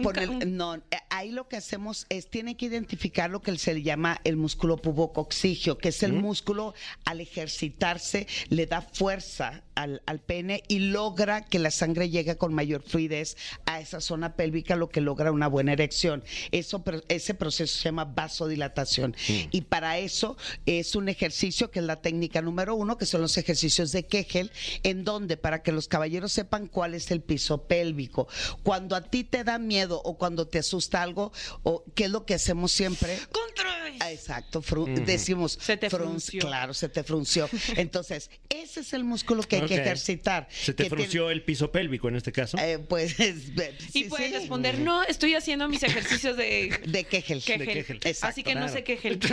ahí lo que hacemos es, tiene que identificar lo que se le llama el músculo pubocoxigio, que es el músculo al ejercitarse, le da fuerza al, al pene y logra que la sangre llegue con mayor fluidez a esa zona pélvica, lo que logra una buena erección. Eso, ese proceso se llama vasodilatación. Y para eso es un ejercicio que es la técnica número uno, que son los ejercicios de Kegel, en donde, para que los caballeros sepan cuál es el piso pélvico. Cuando a ti te da miedo o cuando te asusta algo, o qué es lo que hacemos siempre. Control. Ah, Exacto, fru- decimos Se te frunc- frunció. Claro, se te frunció. Entonces, ese es el músculo que hay que ejercitar. Se te frunció el piso pélvico en este caso. eh, pues, Y sí, puedes sí. responder, no, estoy haciendo mis ejercicios de De Kegel. Kegel. Kegel. Exacto, Así que no sé Kegel.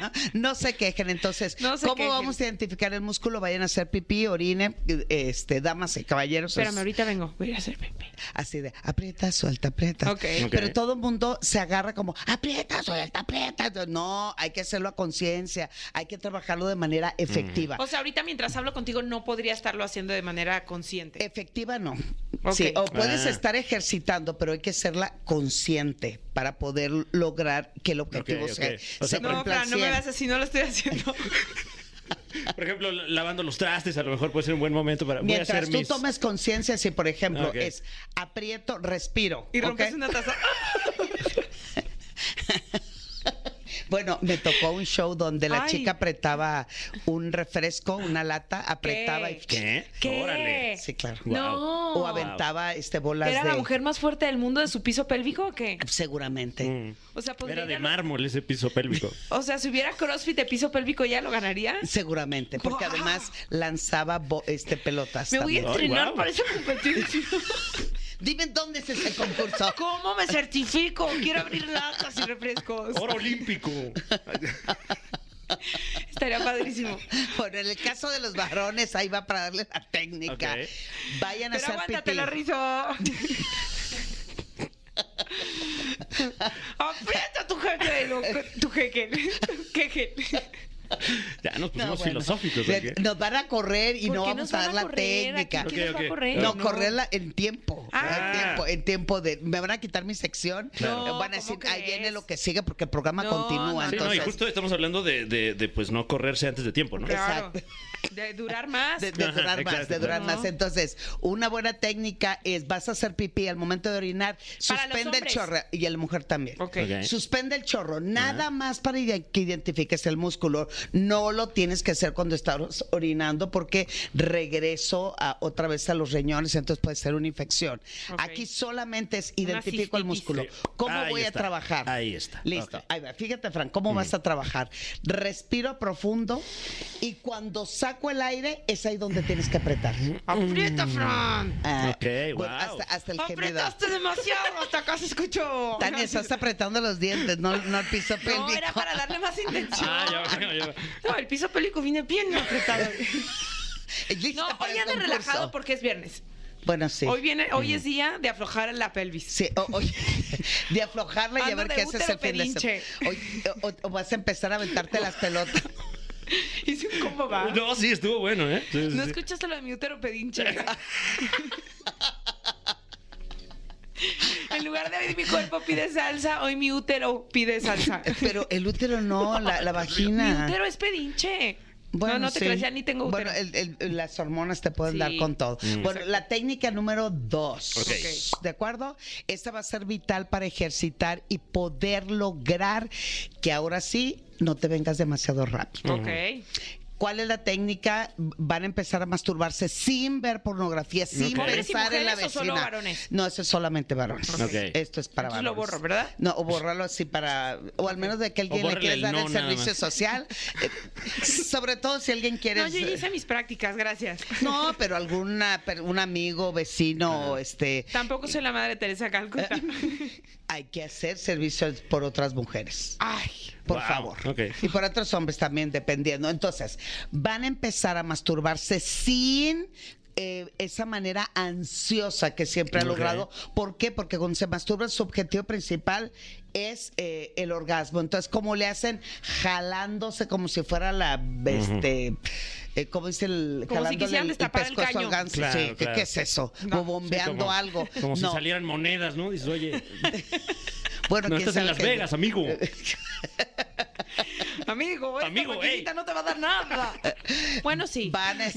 No, no se quejen. Entonces, No se ¿cómo quejen. vamos a identificar el músculo? Vayan a hacer pipí, orine, este, damas y caballeros. Espérame, es ahorita vengo. Voy a ir a hacer pipí. Así de aprieta, suelta, aprieta. Ok. Ok. Pero todo el mundo se agarra como aprieta, suelta, aprieta. No, hay que hacerlo a conciencia, hay que trabajarlo de manera efectiva. O sea, ahorita mientras hablo contigo no podría estarlo haciendo de manera consciente. Efectiva no. Ok. Sí, o puedes Ah. estar ejercitando, pero hay que serla consciente para poder lograr que el objetivo O sea, se no, no me 100. veas así, no lo estoy haciendo. Por ejemplo, lavando los trastes, a lo mejor puede ser un buen momento para voy a Mientras hacer tú mis... tomes conciencia, si por ejemplo es aprieto, respiro. Y rompes una taza. Bueno, me tocó un show donde la Ay. chica apretaba un refresco, una lata, apretaba y... ¿Qué? ¿Qué? Órale. Sí, claro. No. O aventaba este bolas ¿Era de... la mujer más fuerte del mundo de su piso pélvico o qué? Seguramente. Mm. O sea, podría Era de mármol ese piso pélvico. O sea, si hubiera CrossFit de piso pélvico, ¿ya lo ganaría? Seguramente, porque además lanzaba bo- este pelotas Me voy a entrenar para esa competencia. Dime dónde es ese concurso. ¿Cómo me certifico? Quiero abrir latas y refrescos. Oro olímpico. Estaría padrísimo. Bueno, en el caso de los varones, ahí va para darle la técnica. Vayan a Pero hacer aguántate pipí. la risa. Aprieta tu jeque, tu jeque, jeque. Ya nos No, pusimos bueno. filosóficos. ¿o qué? Nos van a correr y ¿Por no vamos a dar la técnica. correr? No, correrla en tiempo. Ah. En tiempo, en tiempo de. Me van a quitar mi sección. No, van a ¿cómo decir, ahí viene lo que sigue porque el programa No, continúa. no, Sí, no, y entonces, justo estamos hablando de, de, de, pues no correrse antes de tiempo, ¿no? Claro. Exacto. De durar más. De, de Ajá, durar más, exacto, de durar claro. más. Entonces, una buena técnica es, vas a hacer pipí al momento de orinar, Para suspende el chorro, y a la mujer también. Suspende el chorro, nada más para que identifiques el músculo. No lo tienes que hacer cuando estás orinando porque regreso a, otra vez a los riñones, entonces puede ser una infección. Aquí solamente es identifico el músculo. ¿Cómo Ahí voy a trabajar? Ahí está. Listo. Ahí va. Fíjate, Fran, ¿cómo vas a trabajar? Respiro profundo y cuando saco el aire es ahí donde tienes que apretar. Aprieta, Fran. Ah, Ok, bueno, wow. hasta, hasta el gemido. Apretaste demasiado. Hasta acá se escuchó. Tania, estás apretando los dientes, no, no el piso pélvico. No, era para darle más intención. Ah, ya va, ya No, el piso pélvico viene bien apretado. No, hoy anda relajado porque es viernes. Bueno, sí. Hoy viene, hoy es día de aflojar la pelvis. Sí, o- oye, de aflojarla y a ver qué haces el útero fin de semana. pedinche. O, o- o vas a empezar a aventarte las pelotas. Hice un combo va. No, No, sí, estuvo bueno, ¿eh? Sí, sí, sí. escuchaste lo de mi útero pedinche. en lugar de hoy mi cuerpo pide salsa, hoy mi útero pide salsa. Pero el útero no, la, la Mi vagina. útero es pedinche. no, no te sí. creas, ya ni tengo útero. Bueno, el- el- las hormonas te pueden Sí. dar con todo. Bueno, la técnica número dos. Ok. ¿De acuerdo? Esta va a ser vital para ejercitar y poder lograr que ahora sí no te vengas demasiado rápido. ok. ¿Cuál es la técnica? Van a empezar a masturbarse sin ver pornografía, sin Ok. ¿Hombres y pensar en la vecina. solo varones? No, eso es solamente varones. Esto es para Entonces lo varones. borro, ¿verdad? No, o borrarlo así para, o al menos de que alguien le quiera dar no el servicio social. Sobre todo si alguien quiere. No, yo ya hice mis prácticas, gracias. No, pero alguna, per- un amigo, vecino, este, Tampoco soy la madre Teresa Calcuta. hay que hacer servicios por otras mujeres. Ay. Por Wow, favor. Y por otros hombres también, dependiendo. Entonces, van a empezar a masturbarse sin eh, esa manera ansiosa que siempre ha logrado. ¿Por qué? Porque cuando se masturba, su objetivo principal es eh, el orgasmo. Entonces, ¿cómo le hacen? Jalándose como si fuera la, este, eh, ¿cómo dice el? Como si quisieran destapar el al caño. ganso. Claro, sí, ¿qué- claro. ¿qué es eso? No. o bombeando como, algo. Como si No. salieran monedas, ¿no? Dices, oye, Bueno, no estás en Las Vegas, amigo. Amigo, esta Amigo, maquinita ey. no te va a dar nada. Bueno, sí. Van a-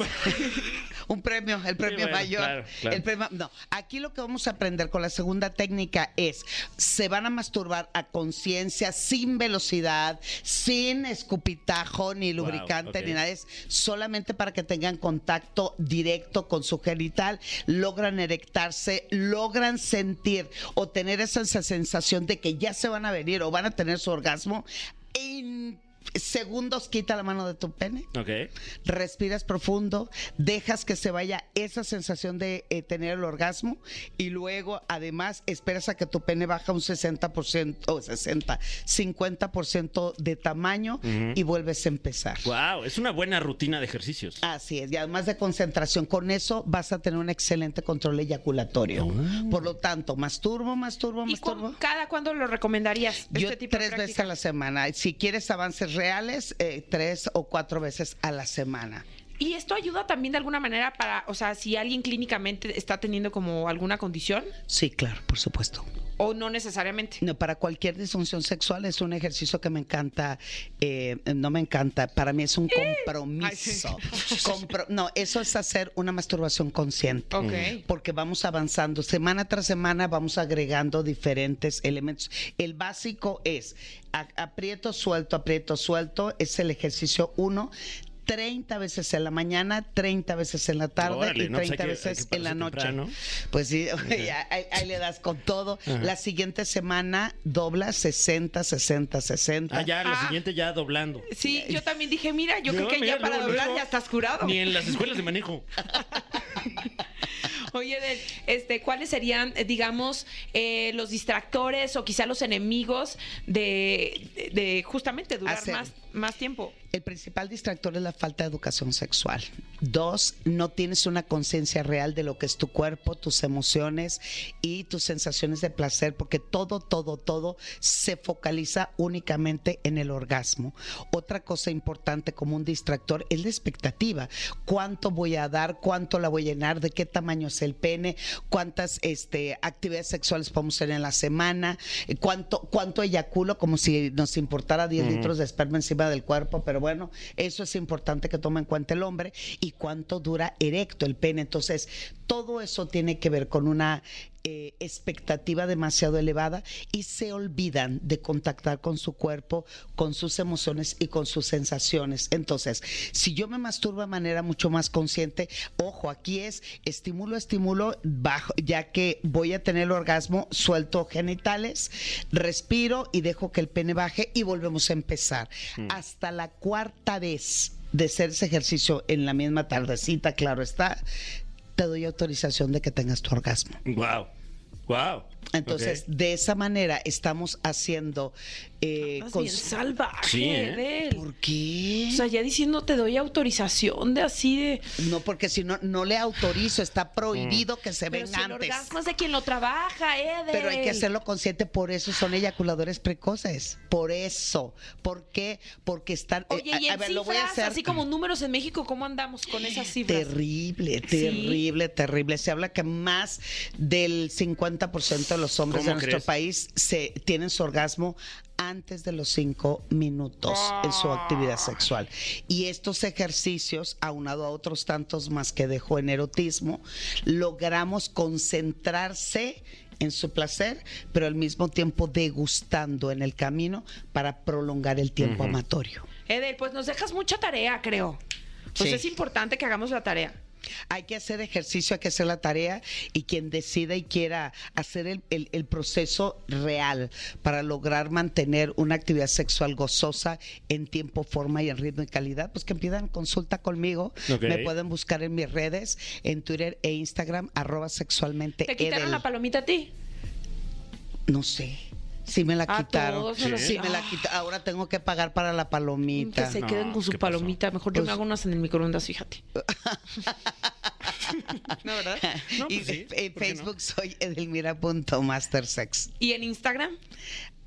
un premio, el premio bueno, mayor. claro, claro. El premio- no, aquí lo que vamos a aprender con la segunda técnica es, se van a masturbar a conciencia, sin velocidad, sin escupitajo, ni Wow, lubricante, ni nada. Es solamente para que tengan contacto directo con su genital, logran erectarse, logran sentir o tener esa sensación de que ya se van a venir o van a tener su orgasmo. En segundos quita la mano de tu pene Ok. respiras profundo, dejas que se vaya esa sensación de eh, tener el orgasmo y luego además esperas a que tu pene baja un 60% o 60, 50% de tamaño y vuelves a empezar. Wow, es una buena rutina de ejercicios. Así es, y además de concentración, con eso vas a tener un excelente control eyaculatorio. Por lo tanto, masturbo, masturbo, ¿Y cu- masturbo. cada cuándo lo recomendarías? Yo este tipo de tres veces a la semana. Si quieres avances reales, eh, tres o cuatro veces a la semana. ¿Y esto ayuda también de alguna manera para, o sea, si alguien clínicamente está teniendo como alguna condición Sí, claro, por supuesto. o no necesariamente? No, para cualquier disfunción sexual es un ejercicio que me encanta, eh, no me encanta, para mí es un compromiso. Compro- no, eso es hacer una masturbación consciente. Ok. Porque vamos avanzando, semana tras semana vamos agregando diferentes elementos. El básico es aprieto, suelto, aprieto, suelto, es el ejercicio uno. 30 veces en la mañana, 30 veces en la tarde Órale, y no, pues 30 hay que- hay que veces en la noche. temprano. Pues sí, ahí, ahí le das con todo. La siguiente semana dobla 60, 60, 60. Ah, ya, lo Ah. siguiente ya doblando. Sí, yo también dije, mira, yo creo que mira, ya para luego, doblar luego, ya estás curado. Ni en las escuelas de manejo. Oye, este, ¿cuáles serían, digamos, eh, los distractores o quizá los enemigos de, de- de justamente durar Hacer. más, más tiempo? El principal distractor es la falta de educación sexual. Dos, no tienes una conciencia real de lo que es tu cuerpo, tus emociones y tus sensaciones de placer, porque todo, todo, todo se focaliza únicamente en el orgasmo. Otra cosa importante como un distractor es la expectativa. ¿Cuánto voy a dar? ¿Cuánto la voy a llenar? ¿De qué tamaño es el pene? ¿Cuántas este, actividades sexuales podemos hacer en la semana? ¿Cuánto, cuánto eyaculo? Como si nos importara 10 litros de esperma encima del cuerpo, pero bueno, eso es importante que tome en cuenta el hombre. ¿Y cuánto dura erecto el pene? Entonces, todo eso tiene que ver con una eh, expectativa demasiado elevada y se olvidan de contactar con su cuerpo, con sus emociones y con sus sensaciones. Entonces, si yo me masturbo de manera mucho más consciente, ojo, aquí es estímulo, estímulo, bajo, ya que voy a tener el orgasmo, suelto genitales, respiro y dejo que el pene baje y volvemos a empezar. Hasta la cuarta vez de hacer ese ejercicio en la misma tardecita, claro está, te doy autorización de que tengas tu orgasmo. Wow. Wow. Entonces, de esa manera estamos haciendo... Eh, con- bien salvaje, Sí, ¿eh? ¿Por qué? O sea, ya diciendo te doy autorización de así de... no, porque si no, no le autorizo, está prohibido que se Pero venga si el antes. orgasmo es de quien lo trabaja, Edel. Pero hay que hacerlo consciente, por eso son eyaculadores precoces. Por eso. ¿Por qué? Porque están. eh, y a- en ver, lo voy a hacer. así como números en México, ¿cómo andamos con esas cifras? Terrible, terrible, terrible. Se habla que más del 50% de los hombres de ¿Cómo nuestro crees? país se tienen su orgasmo antes de los cinco minutos en su actividad sexual. Y estos ejercicios, aunado a otros tantos más que dejó en erotismo, logramos concentrarse en su placer, pero al mismo tiempo degustando en el camino para prolongar el tiempo amatorio. Edel, pues nos dejas mucha tarea, creo. Pues Sí. es importante que hagamos la tarea. Hay que hacer ejercicio, hay que hacer la tarea y quien decida y quiera hacer el, el- el proceso real para lograr mantener una actividad sexual gozosa en tiempo, forma y en ritmo y calidad, pues que pidan consulta conmigo. Me pueden buscar en mis redes, en Twitter e Instagram, arroba sexualmente ¿Te quitaron Edel. la palomita a ti? No sé. Sí me la A quitaron. todos lo- Sí, me la Ah. quitaron. Ahora tengo que pagar para la Que palomita. se No, queden con su ¿qué pasó? palomita. Mejor yo Pues- me hago unas en el microondas, fíjate. no, ¿verdad? No, y pues sí, en ¿por qué no? Facebook soy edelmira.mastersex. ¿Y en Instagram?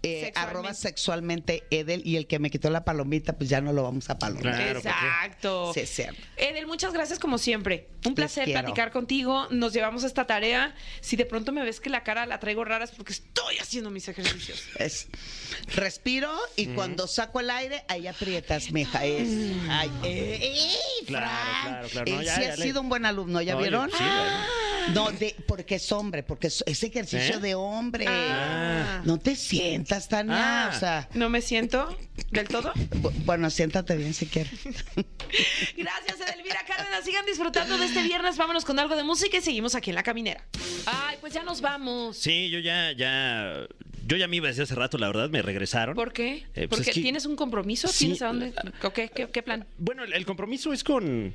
Eh, Sexualmente. arroba sexualmente Edel y el que me quitó la palomita, pues ya no lo vamos a palomar. Exacto. Sí, cierto. Edel, muchas gracias como siempre. Un placer platicar contigo. Nos llevamos esta tarea. Si de pronto me ves que la cara la traigo rara es porque estoy haciendo mis ejercicios. Es, respiro y cuando saco el aire, ahí aprietas, mija. Es, ay, eh, eh, Claro, claro, claro. No, Él ya, sí ya ha le- sido un buen alumno, ¿ya Oye, vieron? sí, bueno. No, de, porque es hombre, porque es, es ejercicio ¿Eh? de hombre. Ah. No te sientas, Tania. Ah. O sea, ¿No me siento del todo? bu- bueno, siéntate bien si quieres. Gracias, Edelvira Cárdenas. Sigan disfrutando de este viernes. Vámonos con algo de música y seguimos aquí en La Caminera. Ay, pues ya nos vamos. Sí, yo ya, ya, yo ya me iba desde hace rato, la verdad, me regresaron. ¿Por qué? Eh, pues ¿Porque es que- tienes un compromiso? Sí. ¿Tienes a dónde? ¿O qué, qué, qué plan? Bueno, el, el compromiso es con,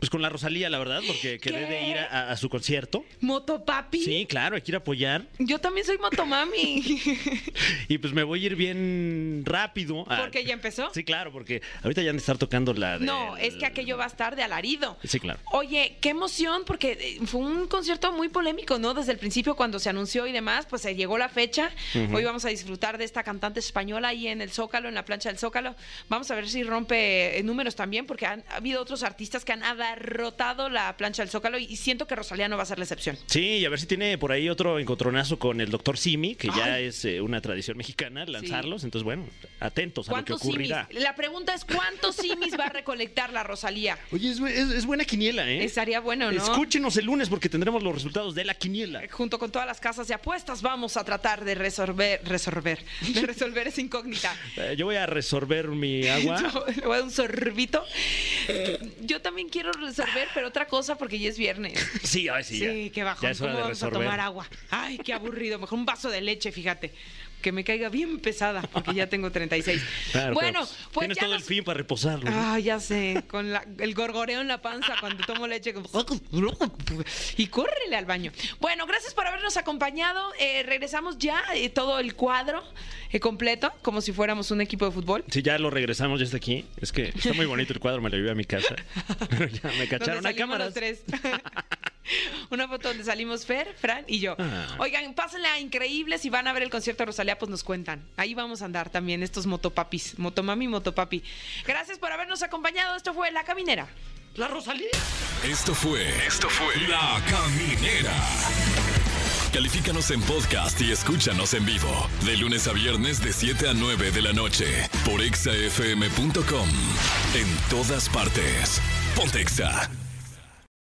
pues con la Rosalía, la verdad, porque quedé de ir a, a su concierto. ¿Motopapi? Sí, claro, hay que ir a apoyar. Yo también soy motomami. Y pues me voy a ir bien rápido. a- ¿Porque ya empezó? Sí, claro, porque ahorita ya han de estar tocando la de... No, es que aquello va a estar de alarido. Sí, claro. Oye, qué emoción, porque eh, fue un concierto muy polémico, ¿no? Desde el principio, cuando se anunció y demás, pues se llegó la fecha. Hoy vamos a disfrutar de esta cantante española ahí en el Zócalo, en la plancha del Zócalo. Vamos a ver si rompe eh, números también, porque han ha habido otros artistas que han abarrotado la plancha del Zócalo y siento que Rosalía no va a ser la excepción. Sí, y a ver si tiene por ahí otro encontronazo con el doctor Simi, que ya es eh, una tradición mexicana lanzarlos. Entonces, bueno, atentos a lo que ocurrirá. La pregunta es, ¿cuántos simis va a recolectar la Rosalía? Oye, es, bu- es- es buena quiniela, ¿eh? Estaría bueno, ¿no? Escúchenos el lunes porque tendremos los resultados de la quiniela. junto con todas las casas de apuestas vamos a tratar de resolver, resolver, de resolver esa incógnita. Eh, yo voy a resolver mi agua. Yo le voy a dar un sorbito. Yo también quiero resolver, pero otra cosa porque ya es viernes. Sí, ay, sí, Sí, ya. qué bajón. Ya es hora ¿Cómo de vamos a tomar agua? Ay, qué aburrido. Mejor un vaso de leche, fíjate. Que me caiga bien pesada, porque ya tengo 36. Claro, bueno, pues tienes ya todo nos- el fin para reposarlo. ¿no? Ah, ya sé, con la- el gorgoreo en la panza cuando tomo leche. como- Y córrele al baño. Bueno, gracias por habernos acompañado. Eh, regresamos ya eh, todo el cuadro eh, completo, como si fuéramos un equipo de fútbol. Si ya lo regresamos, ya está aquí. Es que está muy bonito el cuadro, me lo llevé a mi casa. Pero ya me cacharon a cámaras. los tres. Una foto donde salimos Fer, Fran y yo. Ah. Oigan, pásenla increíble. Si van a ver el concierto de Rosalía, pues nos cuentan. Ahí vamos a andar también estos motopapis. Motomami, motopapi. Gracias por habernos acompañado. Esto fue La Caminera. La Rosalía. Esto fue. Esto fue. La Caminera. Califícanos en podcast y escúchanos en vivo. De lunes a viernes, de 7 a 9 de la noche. Por exafm.com. En todas partes. Pontexa.